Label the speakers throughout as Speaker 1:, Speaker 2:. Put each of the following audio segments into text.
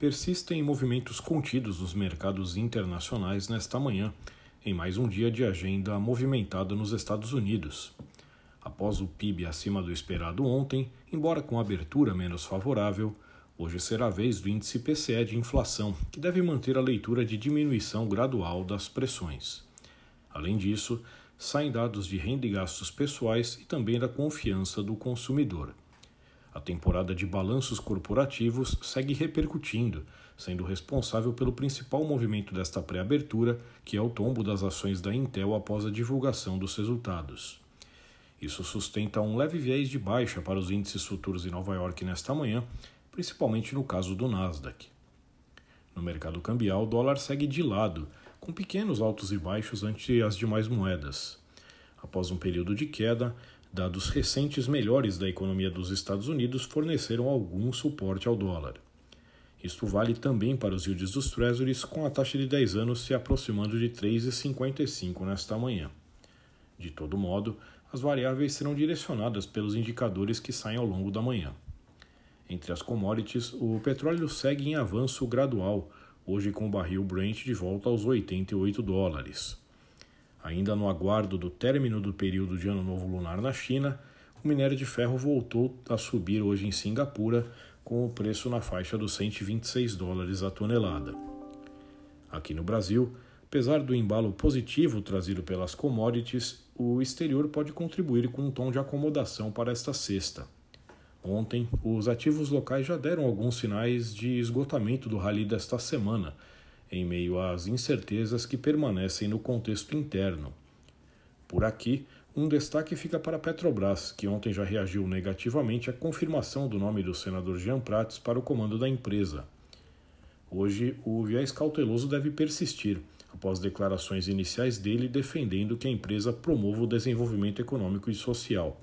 Speaker 1: persistem movimentos contidos nos mercados internacionais nesta manhã, em mais um dia de agenda movimentada nos Estados Unidos. Após o PIB acima do esperado ontem, embora com abertura menos favorável, hoje será a vez do índice PCE de inflação, que deve manter a leitura de diminuição gradual das pressões. Além disso, saem dados de renda e gastos pessoais e também da confiança do consumidor. A temporada de balanços corporativos segue repercutindo, sendo responsável pelo principal movimento desta pré-abertura, que é o tombo das ações da Intel após a divulgação dos resultados. Isso sustenta um leve viés de baixa para os índices futuros em Nova York nesta manhã, principalmente no caso do Nasdaq. No mercado cambial, o dólar segue de lado, com pequenos altos e baixos ante as demais moedas. Após um período de queda, Dados recentes melhores da economia dos Estados Unidos forneceram algum suporte ao dólar. Isto vale também para os yields dos Treasuries, com a taxa de 10 anos se aproximando de 3,55 nesta manhã. De todo modo, as variáveis serão direcionadas pelos indicadores que saem ao longo da manhã. Entre as commodities, o petróleo segue em avanço gradual, hoje com o barril Brent de volta aos 88 dólares. Ainda no aguardo do término do período de Ano Novo Lunar na China, o minério de ferro voltou a subir hoje em Singapura, com o preço na faixa dos 126 dólares a tonelada. Aqui no Brasil, apesar do embalo positivo trazido pelas commodities, o exterior pode contribuir com um tom de acomodação para esta sexta. Ontem, os ativos locais já deram alguns sinais de esgotamento do rally desta semana, em meio às incertezas que permanecem no contexto interno. Por aqui, um destaque fica para a Petrobras, que ontem já reagiu negativamente à confirmação do nome do senador Jean Prats para o comando da empresa. Hoje, o viés cauteloso deve persistir, após declarações iniciais dele defendendo que a empresa promova o desenvolvimento econômico e social.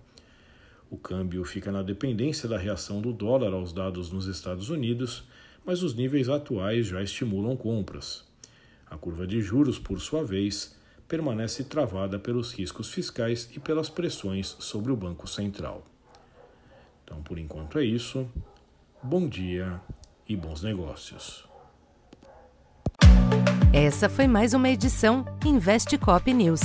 Speaker 1: O câmbio fica na dependência da reação do dólar aos dados nos Estados Unidos mas os níveis atuais já estimulam compras. A curva de juros, por sua vez, permanece travada pelos riscos fiscais e pelas pressões sobre o Banco Central. Então, por enquanto é isso. Bom dia e bons negócios.
Speaker 2: Essa foi mais uma edição Investe Cop News.